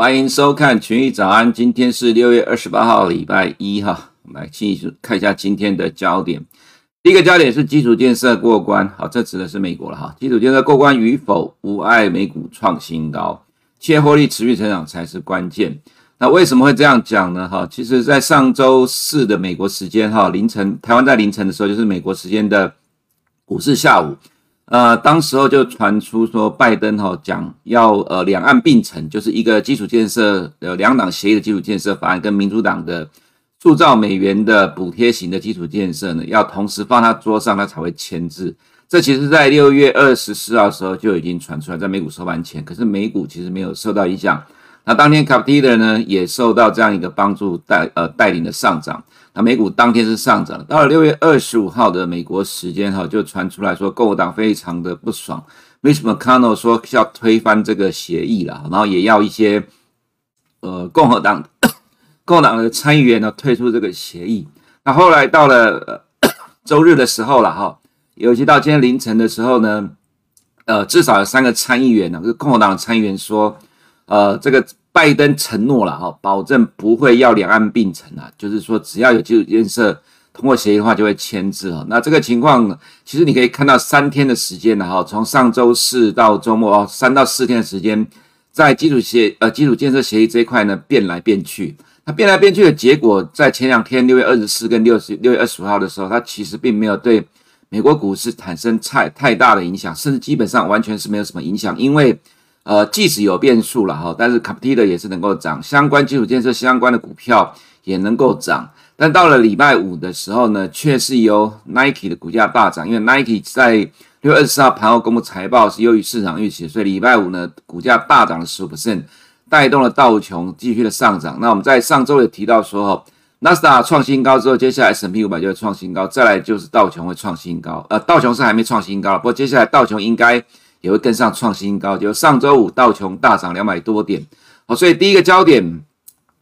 欢迎收看群益早安，今天是六月二十八号，礼拜一哈。我们来继续看一下今天的焦点。第一个焦点是基础建设过关，好，这指的是美国了哈。基础建设过关与否，无碍美股创新高，企业获利持续成长才是关键。那为什么会这样讲呢？哈，其实，在上周四的美国时间哈凌晨，台湾在凌晨的时候，就是美国时间的股市下午。呃，当时候就传出说，拜登哈讲要呃两岸并成，就是一个基础建设呃两党协议的基础建设法案，跟民主党的铸造美元的补贴型的基础建设呢，要同时放他桌上，他才会签字。这其实在六月二十四号的时候就已经传出来，在美股收盘前，可是美股其实没有受到影响。那当天卡普提的呢也受到这样一个帮助带呃带领的上涨。那美股当天是上涨，到了六月二十五号的美国时间哈，就传出来说共和党非常的不爽，Mitch McConnell 说要推翻这个协议了，然后也要一些呃共和党 共和党的参议员呢退出这个协议。那后来到了 周日的时候了哈，尤其到今天凌晨的时候呢，呃至少有三个参议员呢，就是共和党的参议员说，呃这个。拜登承诺了哈，保证不会要两岸并存啊，就是说只要有基础建设通过协议的话，就会签字哈。那这个情况其实你可以看到三天的时间了哈，从上周四到周末哦，三到四天的时间，在基础协呃基础建设协议这一块呢变来变去。那变来变去的结果，在前两天六月二十四跟六十六月二十五号的时候，它其实并没有对美国股市产生太太大的影响，甚至基本上完全是没有什么影响，因为。呃，即使有变数了哈，但是卡普提的也是能够涨，相关基础建设相关的股票也能够涨。但到了礼拜五的时候呢，却是由 Nike 的股价大涨，因为 Nike 在六月二十四号盘后公布财报是优于市场预期，所以礼拜五呢股价大涨了十五%，带动了道琼继续的上涨。那我们在上周也提到说哈，纳斯达创新高之后，接下来 S&P 五百就会创新高，再来就是道琼会创新高。呃，道琼是还没创新高，不过接下来道琼应该。也会跟上创新高，就上周五道琼大涨两百多点，好，所以第一个焦点，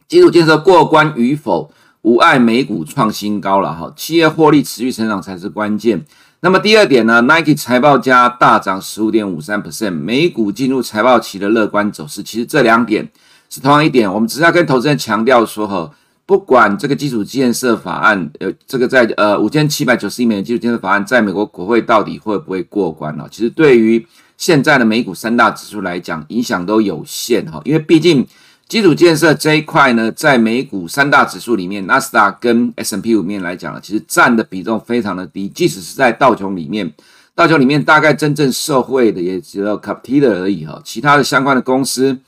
基础建设过关与否，无碍美股创新高了哈，企业获利持续成长才是关键。那么第二点呢，Nike 财报加大涨十五点五三 percent，美股进入财报期的乐观走势，其实这两点是同样一点，我们只是要跟投资人强调说哈，不管这个基础建设法案，呃，这个在呃五千七百九十亿美元基础建设法案在美国国会到底会不会过关呢？其实对于现在的美股三大指数来讲，影响都有限哈，因为毕竟基础建设这一块呢，在美股三大指数里面，纳斯达克跟 S&P 五面来讲，其实占的比重非常的低。即使是在道琼里面，道琼里面大概真正受惠的也只有卡普提的而已哈，其他的相关的公司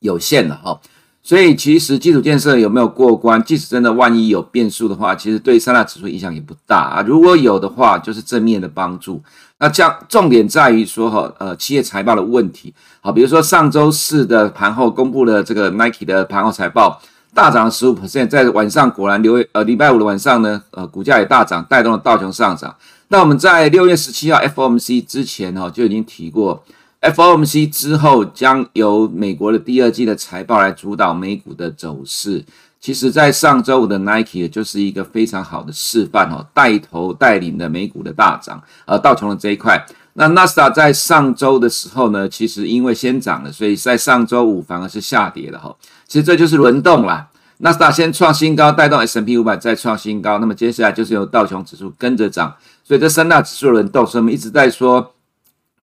有限的哈。所以其实基础建设有没有过关，即使真的万一有变数的话，其实对三大指数影响也不大啊。如果有的话，就是正面的帮助。那这样重点在于说哈，呃，企业财报的问题。好，比如说上周四的盘后公布了这个 Nike 的盘后财报，大涨十五%，在晚上果然六月呃礼拜五的晚上呢，呃股价也大涨，带动了道琼上涨。那我们在六月十七号 FOMC 之前哈就已经提过。FOMC 之后将由美国的第二季的财报来主导美股的走势。其实，在上周五的 Nike 就是一个非常好的示范哦，带头带领的美股的大涨。而道琼的这一块，那纳斯达在上周的时候呢，其实因为先涨了，所以在上周五反而是下跌了哈。其实这就是轮动啦，纳斯达先创新高，带动 S&P 五百再创新高，那么接下来就是由道琼指数跟着涨，所以这三大指数轮动，所以我们一直在说。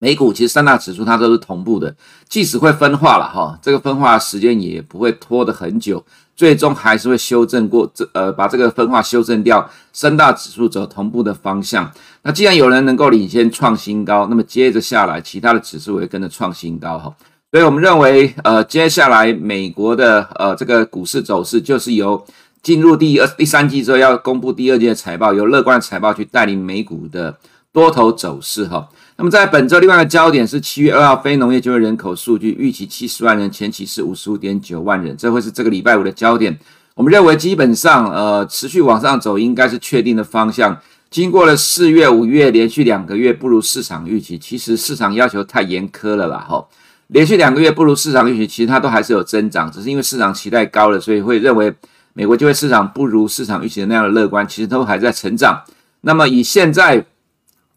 美股其实三大指数它都是同步的，即使会分化了哈，这个分化时间也不会拖得很久，最终还是会修正过这呃把这个分化修正掉，三大指数走同步的方向。那既然有人能够领先创新高，那么接着下来其他的指数也跟着创新高哈。所以我们认为呃接下来美国的呃这个股市走势就是由进入第二第三季之后要公布第二季的财报，由乐观的财报去带领美股的多头走势哈。那么在本周另外一个焦点是七月二号非农业就业人口数据，预期七十万人，前期是五十五点九万人，这会是这个礼拜五的焦点。我们认为基本上呃持续往上走应该是确定的方向。经过了四月、五月连续两个月不如市场预期，其实市场要求太严苛了啦哈。连续两个月不如市场预期，其实它都还是有增长，只是因为市场期待高了，所以会认为美国就业市场不如市场预期的那样的乐观，其实都还在成长。那么以现在。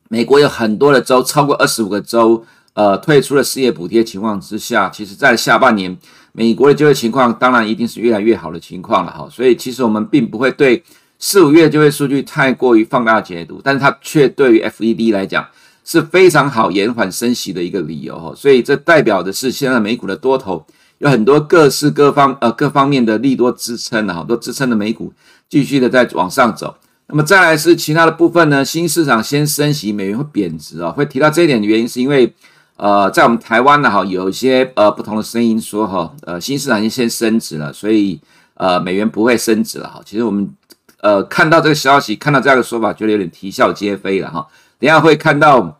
美国有很多的州，超过二十五个州，呃，退出了失业补贴情况之下，其实在下半年，美国的就业情况当然一定是越来越好的情况了哈。所以其实我们并不会对四五月就业数据太过于放大解读，但是它却对于 FED 来讲是非常好延缓升息的一个理由哈。所以这代表的是现在美股的多头有很多各式各方呃各方面的利多支撑了，好多支撑的美股继续的在往上走。那么再来是其他的部分呢？新市场先升息，美元会贬值啊、哦。会提到这一点的原因，是因为呃，在我们台湾呢，哈，有一些呃不同的声音说哈，呃，新市场已经先升值了，所以呃，美元不会升值了哈。其实我们呃看到这个消息，看到这样的说法，觉得有点啼笑皆非了哈。等下会看到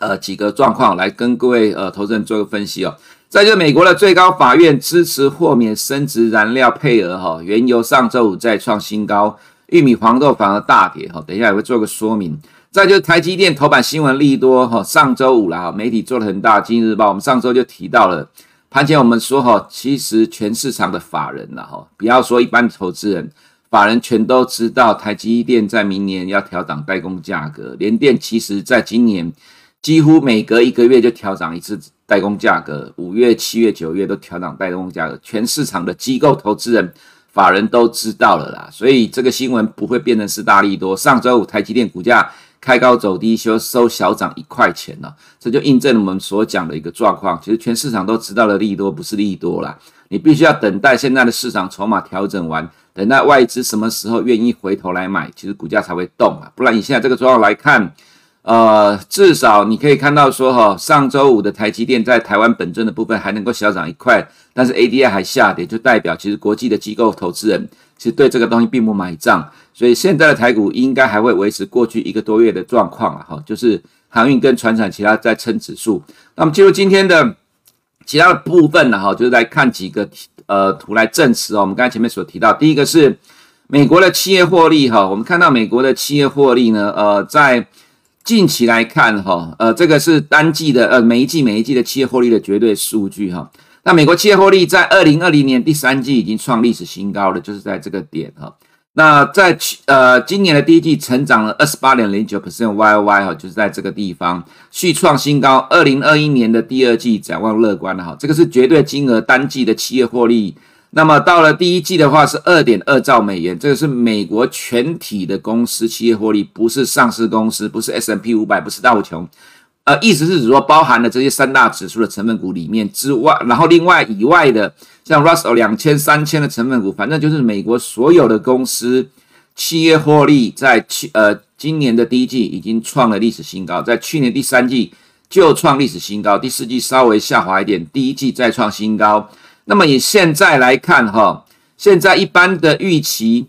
呃几个状况来跟各位呃投资人做个分析哦。再就美国的最高法院支持豁免升值燃料配额哈，原油上周五再创新高。玉米、黄豆反而大跌哈，等一下也会做个说明。再就是台积电头版新闻利多哈，上周五了哈，媒体做了很大。今日报我们上周就提到了，盘前我们说哈，其实全市场的法人了哈，不要说一般投资人，法人全都知道台积电在明年要调涨代工价格。联电其实在今年几乎每隔一个月就调涨一次代工价格，五月、七月、九月都调涨代工价格，全市场的机构投资人。法人都知道了啦，所以这个新闻不会变成是大利多。上周五台积电股价开高走低，收收小涨一块钱了，这就印证了我们所讲的一个状况。其实全市场都知道了利多不是利多啦，你必须要等待现在的市场筹码调整完，等待外资什么时候愿意回头来买，其实股价才会动啊。不然你现在这个状况来看。呃，至少你可以看到说哈，上周五的台积电在台湾本尊的部分还能够小涨一块，但是 ADR 还下跌，就代表其实国际的机构投资人其实对这个东西并不买账，所以现在的台股应该还会维持过去一个多月的状况啊，哈，就是航运跟船产其他在撑指数。那么进入今天的其他的部分呢，哈，就是来看几个呃图来证实哦，我们刚才前面所提到，第一个是美国的企业获利哈，我们看到美国的企业获利呢，呃，在近期来看，哈，呃，这个是单季的，呃，每一季每一季的企业获利的绝对数据，哈。那美国企业获利在二零二零年第三季已经创历史新高了，就是在这个点，哈。那在去，呃，今年的第一季成长了二十八点零九 percent Y O Y，哈，就是在这个地方续创新高。二零二一年的第二季展望乐观的，哈，这个是绝对金额单季的企业获利。那么到了第一季的话是二点二兆美元，这个是美国全体的公司企业获利，不是上市公司，不是 S&P 五百，不是道琼，呃，意思是指说包含了这些三大指数的成分股里面之外，然后另外以外的像 Russell 两千、三千的成分股，反正就是美国所有的公司企业获利在去呃今年的第一季已经创了历史新高，在去年第三季就创历史新高，第四季稍微下滑一点，第一季再创新高。那么以现在来看，哈，现在一般的预期，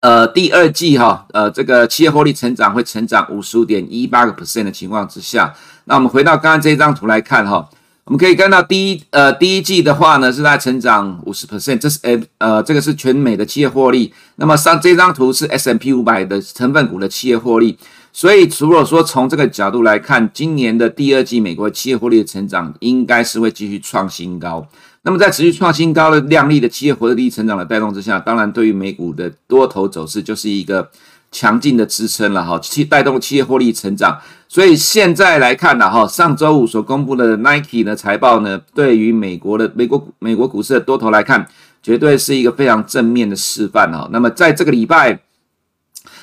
呃，第二季哈，呃，这个企业获利成长会成长五十五点一八个 percent 的情况之下，那我们回到刚刚这张图来看，哈，我们可以看到第一，呃，第一季的话呢是在成长五十 percent，这是呃，呃，这个是全美的企业获利。那么上这张图是 S&P 五百的成分股的企业获利，所以如果说从这个角度来看，今年的第二季美国企业获利的成长应该是会继续创新高。那么在持续创新高的亮丽的企业获利成长的带动之下，当然对于美股的多头走势就是一个强劲的支撑了哈，去带动企业获利成长。所以现在来看呢哈，上周五所公布的 Nike 的财报呢，对于美国的美国美国股市的多头来看，绝对是一个非常正面的示范哈。那么在这个礼拜，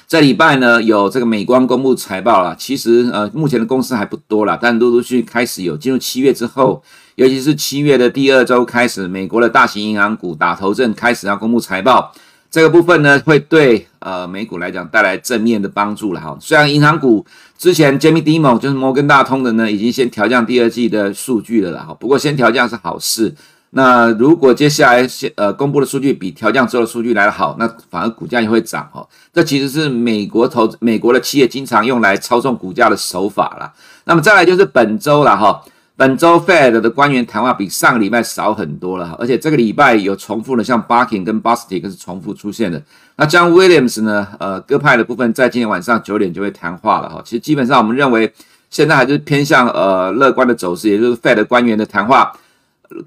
这礼拜呢有这个美光公布财报了，其实呃目前的公司还不多了，但陆陆续续开始有进入七月之后。尤其是七月的第二周开始，美国的大型银行股打头阵，开始要公布财报，这个部分呢，会对呃美股来讲带来正面的帮助了哈。虽然银行股之前 Jamie Dimon 就是摩根大通的呢，已经先调降第二季的数据了啦哈。不过先调降是好事，那如果接下来先呃公布的数据比调降之后的数据来得好，那反而股价也会涨哦。这其实是美国投美国的企业经常用来操纵股价的手法啦。那么再来就是本周了哈。本周 Fed 的官员谈话比上个礼拜少很多了，而且这个礼拜有重复的，像 Barkin 跟 Bostic 是重复出现的。那 John Williams 呢？呃，鸽派的部分在今天晚上九点就会谈话了哈。其实基本上我们认为现在还是偏向呃乐观的走势，也就是 Fed 官员的谈话，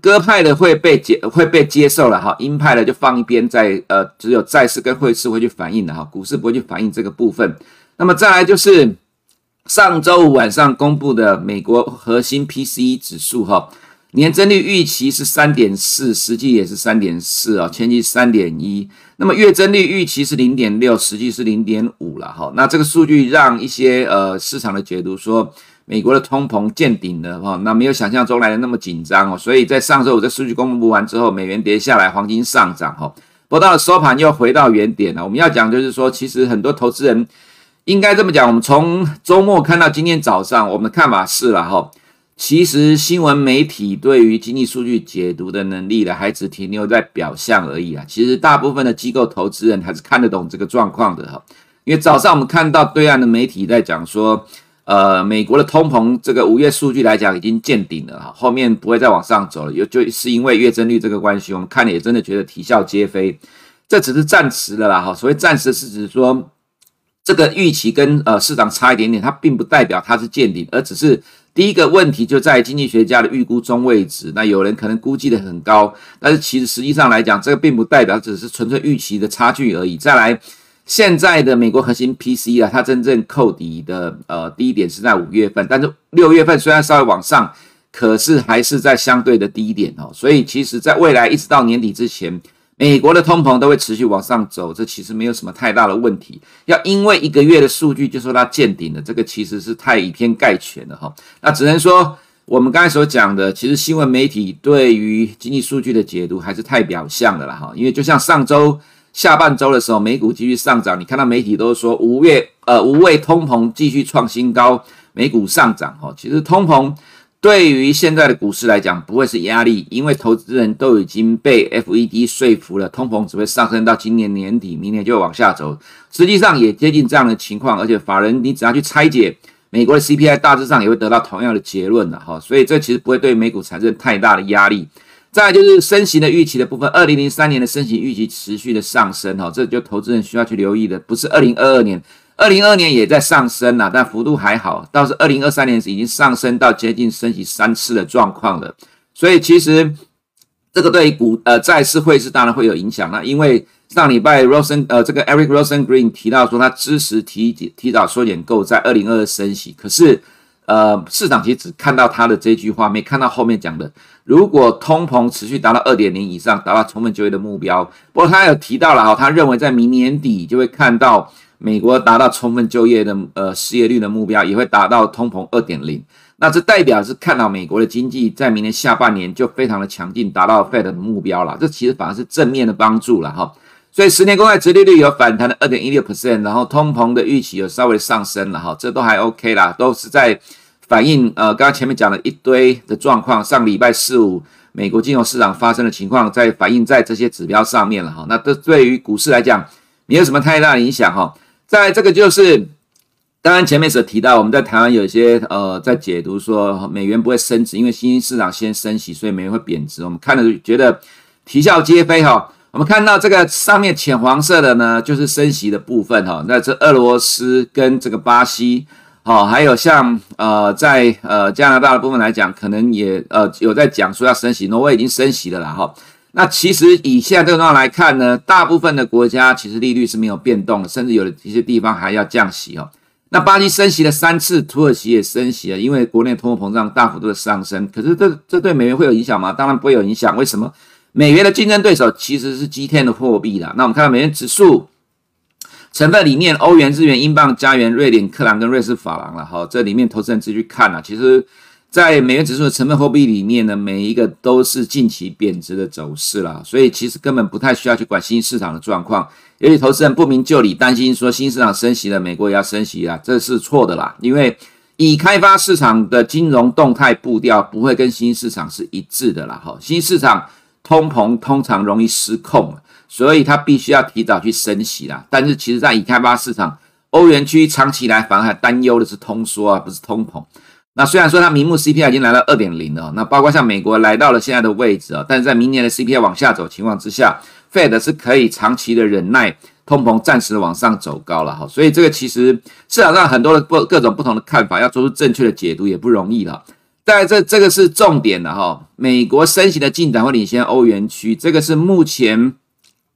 鸽派的会被接会被接受了哈，鹰派的就放一边，在呃只有债市跟汇市会去反映的哈，股市不会去反映这个部分。那么再来就是。上周五晚上公布的美国核心 PCE 指数，哈，年增率预期是三点四，实际也是三点四啊，前期三点一。那么月增率预期是零点六，实际是零点五了哈。那这个数据让一些呃市场的解读说，美国的通膨见顶了哈。那没有想象中来的那么紧张哦。所以在上周五这数据公布完之后，美元跌下来，黄金上涨哈。不到收盘又回到原点了。我们要讲就是说，其实很多投资人应该这么讲，我们从周末看到今天早上，我们的看法是了哈。其实新闻媒体对于经济数据解读的能力呢，还只停留在表象而已啊。其实大部分的机构投资人还是看得懂这个状况的哈。因为早上我们看到对岸的媒体在讲说，呃，美国的通膨这个五月数据来讲已经见顶了哈，后面不会再往上走了。有就是因为月增率这个关系，我们看了也真的觉得啼笑皆非。这只是暂时的啦哈，所谓暂时是指说这个预期跟呃市场差一点点，它并不代表它是见顶，而只是。第一个问题就在经济学家的预估中位值，那有人可能估计的很高，但是其实实际上来讲，这个并不代表只是纯粹预期的差距而已。再来，现在的美国核心 P C 啊，它真正扣底的呃低点是在五月份，但是六月份虽然稍微往上，可是还是在相对的低点哦，所以其实在未来一直到年底之前。美国的通膨都会持续往上走，这其实没有什么太大的问题。要因为一个月的数据就说它见顶了，这个其实是太以偏概全了哈。那只能说我们刚才所讲的，其实新闻媒体对于经济数据的解读还是太表象的了哈。因为就像上周下半周的时候，美股继续上涨，你看到媒体都说五月呃无畏通膨继续创新高，美股上涨哈。其实通膨。对于现在的股市来讲，不会是压力，因为投资人都已经被 FED 说服了，通膨只会上升到今年年底，明年就往下走。实际上也接近这样的情况，而且法人你只要去拆解美国的 CPI，大致上也会得到同样的结论的哈。所以这其实不会对美股产生太大的压力。再就是升息的预期的部分，二零零三年的升息预期持续的上升哈，这就投资人需要去留意的，不是二零二二年。二零二二年也在上升了，但幅度还好。倒是二零二三年已经上升到接近升息三次的状况了。所以其实这个对于股呃债市汇市当然会有影响了。因为上礼拜 Rosen 呃这个 Eric Rosengreen 提到说他支持提提早缩减购债，二零二二升息。可是呃市场其实只看到他的这句话，没看到后面讲的。如果通膨持续达到二点零以上，达到充分就业的目标。不过他有提到了哈，他认为在明年底就会看到。美国达到充分就业的呃失业率的目标，也会达到通膨二点零。那这代表是看到美国的经济在明年下半年就非常的强劲，达到 Fed 的目标了。这其实反而是正面的帮助了哈。所以十年公债殖利率有反弹的二点一六 percent，然后通膨的预期有稍微上升了哈，这都还 OK 啦，都是在反映呃刚刚前面讲了一堆的状况。上礼拜四五美国金融市场发生的情况，在反映在这些指标上面了哈。那这对于股市来讲，没有什么太大影响哈。在这个就是刚刚前面所提到，我们在台湾有一些呃在解读说美元不会升值，因为新兴市场先升息，所以美元会贬值。我们看了觉得啼笑皆非哈。我们看到这个上面浅黄色的呢，就是升息的部分哈。那这俄罗斯跟这个巴西，好，还有像呃在呃加拿大的部分来讲，可能也呃有在讲说要升息，挪威已经升息了啦哈。那其实以现在这个状况来看呢，大部分的国家其实利率是没有变动，甚至有的一些地方还要降息哦。那巴西升息了三次，土耳其也升息了，因为国内通货膨胀大幅度的上升。可是这这对美元会有影响吗？当然不会有影响。为什么？美元的竞争对手其实是基天的货币啦。那我们看到美元指数成分里面，欧元、日元、英镑、加元、瑞典克朗跟瑞士法郎了。哈，这里面投资人自己去看了，其实。在美元指数的成分货币里面呢，每一个都是近期贬值的走势啦，所以其实根本不太需要去管新兴市场的状况。由于投资人不明就里，担心说新兴市场升息了，美国也要升息啊，这是错的啦。因为已开发市场的金融动态步调不会跟新兴市场是一致的啦。哈，新兴市场通膨通常容易失控，所以它必须要提早去升息啦。但是其实在已开发市场，欧元区长期来反而还担忧的是通缩啊，不是通膨。那虽然说它明目 CPI 已经来到二点零了，那包括像美国来到了现在的位置啊，但是在明年的 CPI 往下走情况之下，Fed 是可以长期的忍耐通膨，暂时往上走高了哈，所以这个其实市场上很多的不各种不同的看法，要做出正确的解读也不容易了。在这这个是重点的哈，美国升息的进展会领先欧元区，这个是目前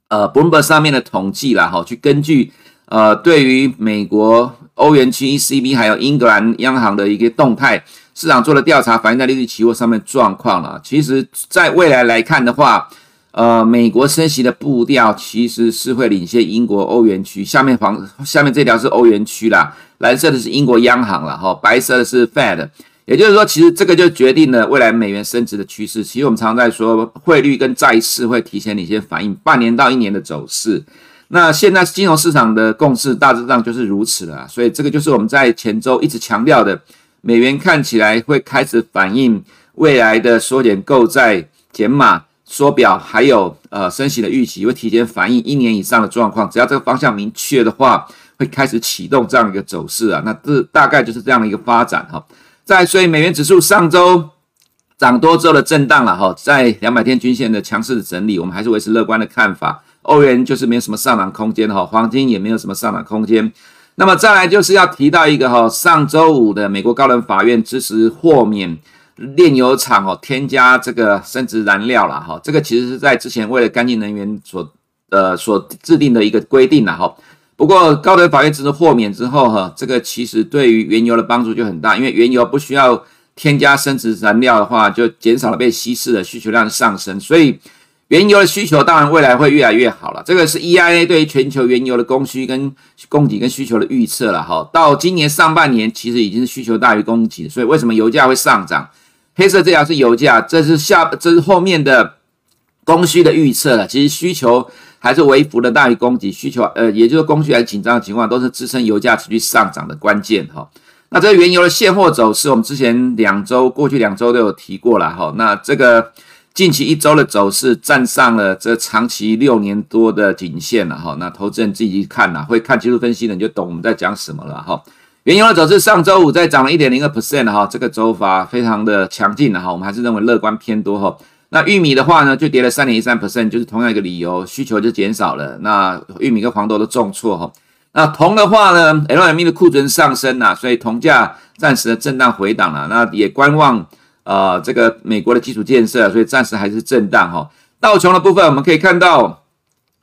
呃 Bloomberg 上面的统计了哈，去根据呃对于美国。欧元区 ECB 还有英格兰央行的一个动态市场做了调查，反映在利率期货上面状况了。其实，在未来来看的话，呃，美国升息的步调其实是会领先英国、欧元区。下面黄下面这条是欧元区啦，蓝色的是英国央行了哈，白色的是 Fed。也就是说，其实这个就决定了未来美元升值的趋势。其实我们常常在说，汇率跟债市会提前领先反映半年到一年的走势。那现在金融市场的共识大致上就是如此了。所以这个就是我们在前周一直强调的，美元看起来会开始反映未来的缩减购债、减码、缩表，还有呃升息的预期，会提前反映一年以上的状况。只要这个方向明确的话，会开始启动这样一个走势啊。那这大概就是这样的一个发展哈。在所以美元指数上周涨多之后的震荡了哈，在两百天均线的强势的整理，我们还是维持乐观的看法。欧元就是没有什么上涨空间哈，黄金也没有什么上涨空间。那么再来就是要提到一个哈，上周五的美国高等法院支持豁免炼油厂哦添加这个生质燃料了哈，这个其实是在之前为了干净能源所呃所制定的一个规定了哈。不过，高等法院只是豁免之后，哈，这个其实对于原油的帮助就很大，因为原油不需要添加生质燃料的话，就减少了被稀释的需求量上升，所以原油的需求当然未来会越来越好了。这个是 EIA 对于全球原油的供需跟供给跟需求的预测了，哈，到今年上半年其实已经是需求大于供给，所以为什么油价会上涨？黑色这条是油价，这是下这是后面的供需的预测了，其实需求。还是微幅的大于供给需求，呃，也就是供需还紧张的情况，都是支撑油价持续上涨的关键哈。那这个原油的现货走势，我们之前两周、过去两周都有提过了哈。那这个近期一周的走势站上了这长期六年多的颈线了哈。那投资人自己去看呐，会看技术分析的你就懂我们在讲什么了哈。原油的走势上周五再涨了一点零二 percent 哈，这个走法非常的强劲了哈。我们还是认为乐观偏多哈。那玉米的话呢，就跌了三点一三 percent，就是同样一个理由，需求就减少了。那玉米跟黄豆都重挫哈。那铜的话呢，LME 的库存上升呐，所以铜价暂时的震荡回档了。那也观望呃这个美国的基础建设，所以暂时还是震荡哈。道琼的部分我们可以看到，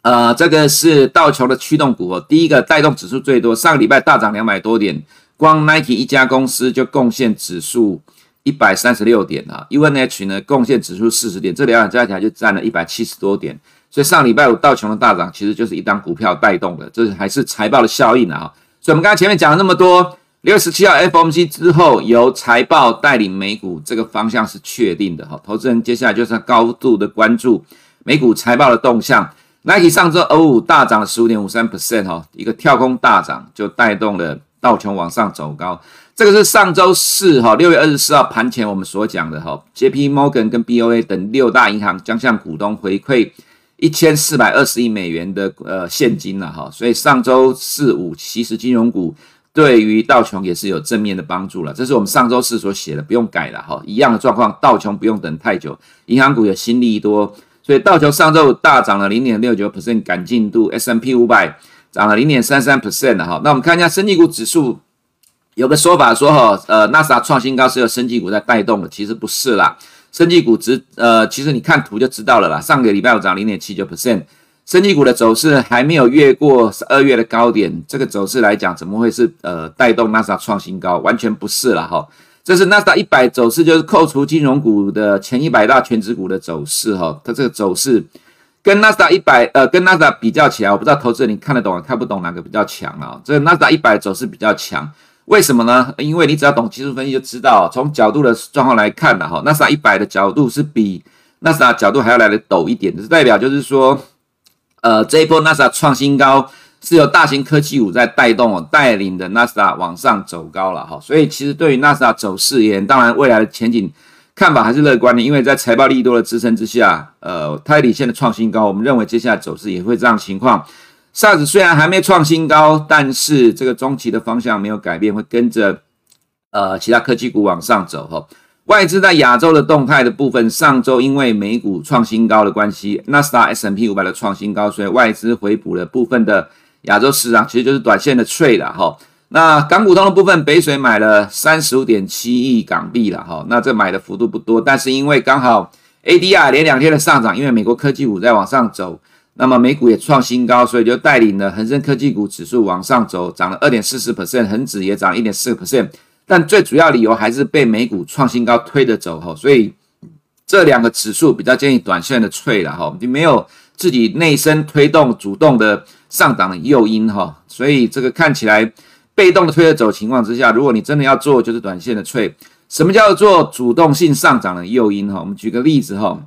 呃，这个是道琼的驱动股哦，第一个带动指数最多，上个礼拜大涨两百多点，光 Nike 一家公司就贡献指数。一百三十六点啊，UNH 呢贡献指数四十点，这两样加起来就占了一百七十多点。所以上礼拜五道琼的大涨，其实就是一档股票带动的，这是还是财报的效应啊。所以我们刚才前面讲了那么多，六十七号 FOMC 之后由财报带领美股，这个方向是确定的哈。投资人接下来就是要高度的关注美股财报的动向。Nike 上周二五大涨了十五点五三 percent 哈，一个跳空大涨就带动了道琼往上走高。这个是上周四哈，六月二十四号盘前我们所讲的哈，J.P. Morgan 跟 B.O.A 等六大银行将向股东回馈一千四百二十亿美元的呃现金了哈，所以上周四五其实金融股对于道琼也是有正面的帮助了，这是我们上周四所写的，不用改了哈，一样的状况，道琼不用等太久，银行股有新利多，所以道琼上周大涨了零点六九 percent 赶进度 S M P 五百涨了零点三三 percent 的哈，那我们看一下生技股指数。有个说法说哈，呃，纳斯达创新高是由生技股在带动的，其实不是啦。生技股指呃，其实你看图就知道了啦。上个礼拜五涨零点七九 percent，生技股的走势还没有越过十二月的高点，这个走势来讲，怎么会是呃带动纳斯达创新高？完全不是了哈。这是纳斯达一百走势，就是扣除金融股的前一百大权值股的走势哈。它这个走势跟纳斯达一百呃跟纳斯达比较起来，我不知道投资人你看得懂看不懂哪个比较强啊？这个纳斯达一百走势比较强。为什么呢？因为你只要懂技术分析就知道，从角度的状况来看呢，哈，纳斯达一百的角度是比纳斯达角度还要来得陡一点，这是代表就是说，呃，这一波纳斯达创新高是由大型科技股在带动哦，带领的纳斯达往上走高了哈，所以其实对于纳斯达走势而言，当然未来的前景看法还是乐观的，因为在财报利多的支撑之下，呃，它领先的创新高，我们认为接下来走势也会这样情况。SARS 虽然还没创新高，但是这个中期的方向没有改变，会跟着呃其他科技股往上走哈。外资在亚洲的动态的部分，上周因为美股创新高的关系，纳斯达 S M P 五百的创新高，所以外资回补了部分的亚洲市场，其实就是短线的脆了哈。那港股通的部分，北水买了三十五点七亿港币了哈，那这买的幅度不多，但是因为刚好 ADR 连两天的上涨，因为美国科技股在往上走。那么美股也创新高，所以就带领了恒生科技股指数往上走，涨了二点四四 percent，恒指也涨一点四 percent，但最主要理由还是被美股创新高推着走哈，所以这两个指数比较建议短线的脆了哈，就没有自己内生推动主动的上涨的诱因哈，所以这个看起来被动的推着走情况之下，如果你真的要做，就是短线的脆。什么叫做主动性上涨的诱因哈？我们举个例子哈，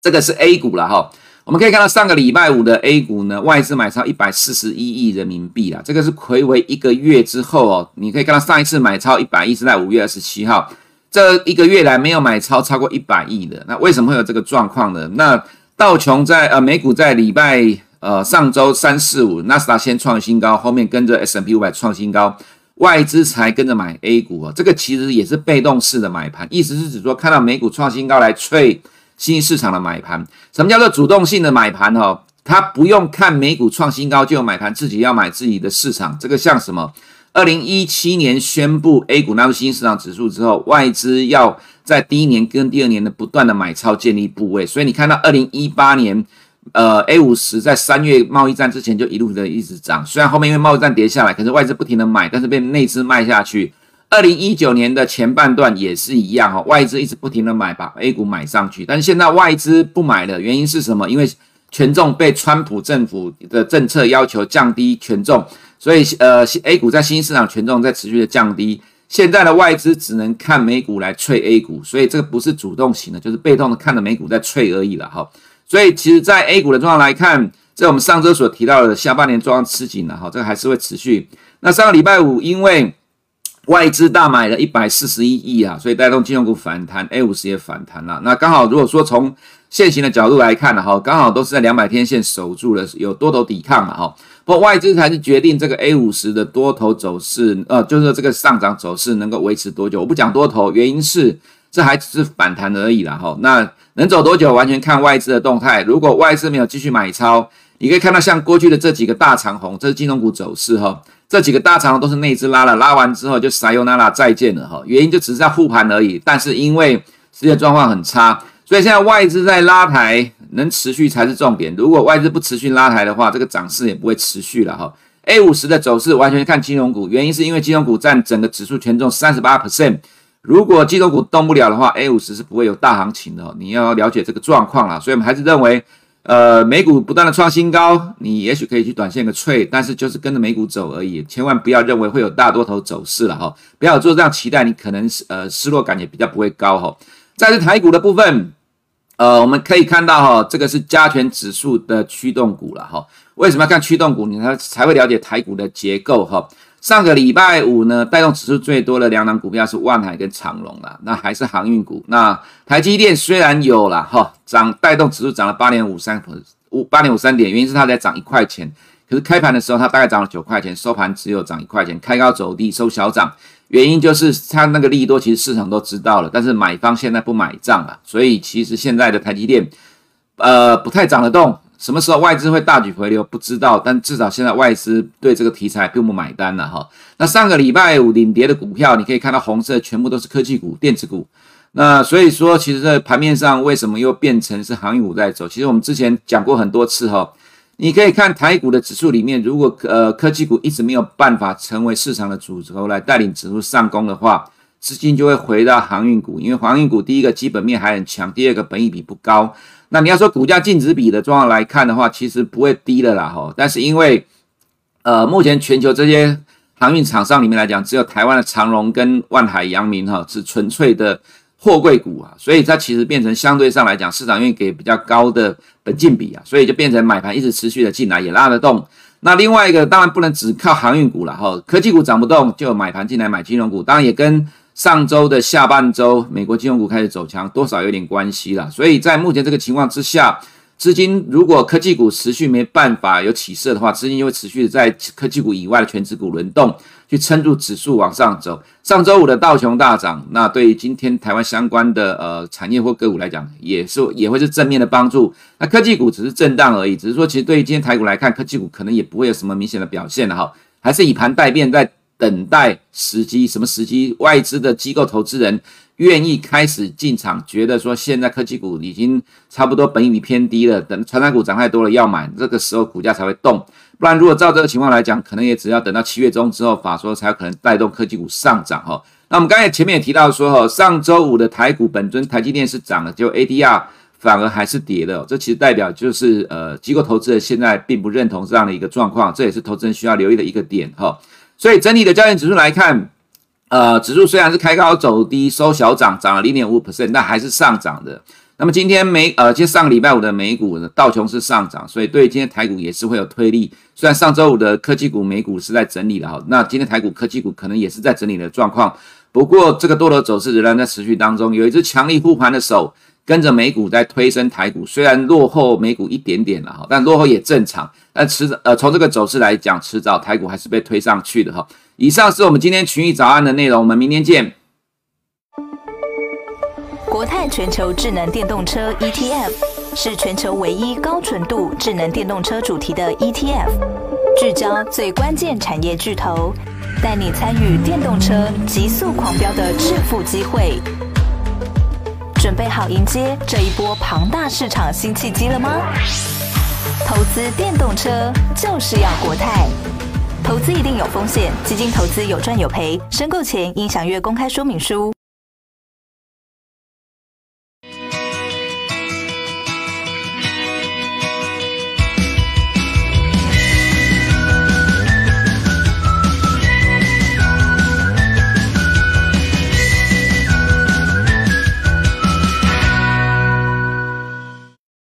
这个是 A 股了哈。我们可以看到上个礼拜五的 A 股呢，外资买超一百四十一亿人民币啦，这个是睽违一个月之后哦。你可以看到上一次买超一百亿是在五月二十七号，这一个月来没有买超超过一百亿的，那为什么会有这个状况呢？那道琼在呃美股在礼拜呃上周三四五，纳斯达先创新高，后面跟着 S M P 五百创新高，外资才跟着买 A 股哦。这个其实也是被动式的买盘，意思是指说看到美股创新高来催。新兴市场的买盘，什么叫做主动性的买盘？哈，它不用看美股创新高就有买盘，自己要买自己的市场。这个像什么？二零一七年宣布 A 股纳入新兴市场指数之后，外资要在第一年跟第二年的不断的买超建立部位。所以你看到二零一八年，呃，A 五十在三月贸易战之前就一路的一直涨，虽然后面因为贸易战跌下来，可是外资不停的买，但是被内资卖下去。二零一九年的前半段也是一样哈，外资一直不停的买，把 A 股买上去。但是现在外资不买了，原因是什么？因为权重被川普政府的政策要求降低权重，所以呃，A 股在新兴市场权重在持续的降低。现在的外资只能看美股来脆 A 股，所以这个不是主动型的，就是被动的看着美股在脆而已了哈。所以其实，在 A 股的状况来看，在我们上周所提到的下半年状况吃紧了哈，这个还是会持续。那上个礼拜五因为外资大买了一百四十一亿啊，所以带动金融股反弹，A 五十也反弹了。那刚好如果说从现行的角度来看呢，哈，刚好都是在两百天线守住了，有多头抵抗了哈。不过外资才是决定这个 A 五十的多头走势，呃，就是说这个上涨走势能够维持多久。我不讲多头，原因是这还只是反弹而已了哈。那能走多久，完全看外资的动态。如果外资没有继续买超，你可以看到像过去的这几个大长红，这是金融股走势哈。这几个大长都是内资拉了，拉完之后就撒由那拉再见了哈，原因就只是在护盘而已。但是因为世界状况很差，所以现在外资在拉抬，能持续才是重点。如果外资不持续拉抬的话，这个涨势也不会持续了哈。A 五十的走势完全看金融股，原因是因为金融股占整个指数权重三十八 percent，如果金融股动不了的话，A 五十是不会有大行情的。你要了解这个状况了，所以我们还是认为。呃，美股不断的创新高，你也许可以去短线个脆，但是就是跟着美股走而已，千万不要认为会有大多头走势了哈，不要做这样期待，你可能呃失落感也比较不会高哈。再是台股的部分，呃，我们可以看到哈，这个是加权指数的驱动股了哈。为什么要看驱动股？你才才会了解台股的结构哈。上个礼拜五呢，带动指数最多的两档股票是万海跟长荣啦，那还是航运股。那台积电虽然有了哈涨，带动指数涨了八点五三五八点五三点，原因是它在涨一块钱，可是开盘的时候它大概涨了九块钱，收盘只有涨一块钱，开高走低收小涨，原因就是它那个利多其实市场都知道了，但是买方现在不买账了，所以其实现在的台积电呃不太涨得动。什么时候外资会大举回流？不知道，但至少现在外资对这个题材并不买单了哈。那上个礼拜五领跌的股票，你可以看到红色全部都是科技股、电子股。那所以说，其实在盘面上为什么又变成是航运股在走？其实我们之前讲过很多次哈。你可以看台股的指数里面，如果呃科技股一直没有办法成为市场的主轴来带领指数上攻的话，资金就会回到航运股，因为航运股第一个基本面还很强，第二个本益比不高。那你要说股价净值比的状况来看的话，其实不会低的啦哈。但是因为，呃，目前全球这些航运厂商里面来讲，只有台湾的长荣跟万海、阳明哈是纯粹的货柜股啊，所以它其实变成相对上来讲，市场愿意给比较高的本金比啊，所以就变成买盘一直持续的进来，也拉得动。那另外一个当然不能只靠航运股了哈，科技股涨不动，就买盘进来买金融股，当然也跟。上周的下半周，美国金融股开始走强，多少有点关系了。所以在目前这个情况之下，资金如果科技股持续没办法有起色的话，资金就会持续在科技股以外的权值股轮动，去撑住指数往上走。上周五的道琼大涨，那对于今天台湾相关的呃产业或个股来讲，也是也会是正面的帮助。那科技股只是震荡而已，只是说其实对于今天台股来看，科技股可能也不会有什么明显的表现了哈，还是以盘待变在。等待时机，什么时机？外资的机构投资人愿意开始进场，觉得说现在科技股已经差不多本益偏低了，等传产股涨太多了要买，这个时候股价才会动。不然如果照这个情况来讲，可能也只要等到七月中之后，法说才有可能带动科技股上涨哈。那我们刚才前面也提到说，哈，上周五的台股本尊台积电是涨了，就 ADR 反而还是跌的，这其实代表就是呃，机构投资人现在并不认同这样的一个状况，这也是投资人需要留意的一个点，哈。所以整体的焦点指数来看，呃，指数虽然是开高走低，收小涨，涨了零点五 percent，但还是上涨的。那么今天美呃，其实上个礼拜五的美股呢，道琼是上涨，所以对今天台股也是会有推力。虽然上周五的科技股美股是在整理的哈，那今天台股科技股可能也是在整理的状况。不过这个多头走势仍然在持续当中，有一只强力护盘的手跟着美股在推升台股，虽然落后美股一点点了哈，但落后也正常。但迟早呃从这个走势来讲，迟早台股还是被推上去的哈。以上是我们今天群益早安的内容，我们明天见。国泰全球智能电动车 ETF 是全球唯一高纯度智能电动车主题的 ETF，聚焦最关键产业巨头，带你参与电动车急速狂飙的致富机会。准备好迎接这一波庞大市场新契机了吗？投资电动车就是要国泰。投资一定有风险，基金投资有赚有赔，申购前应详阅公开说明书。